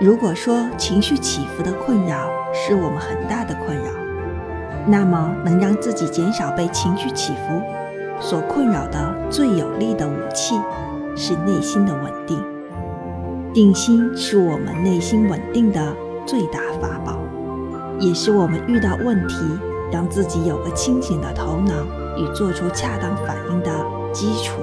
如果说情绪起伏的困扰是我们很大的困扰那么能让自己减少被情绪起伏所困扰的最有力的武器是内心的稳定定心是我们内心稳定的最大法宝也是我们遇到问题让自己有个清醒的头脑与做出恰当反应的基础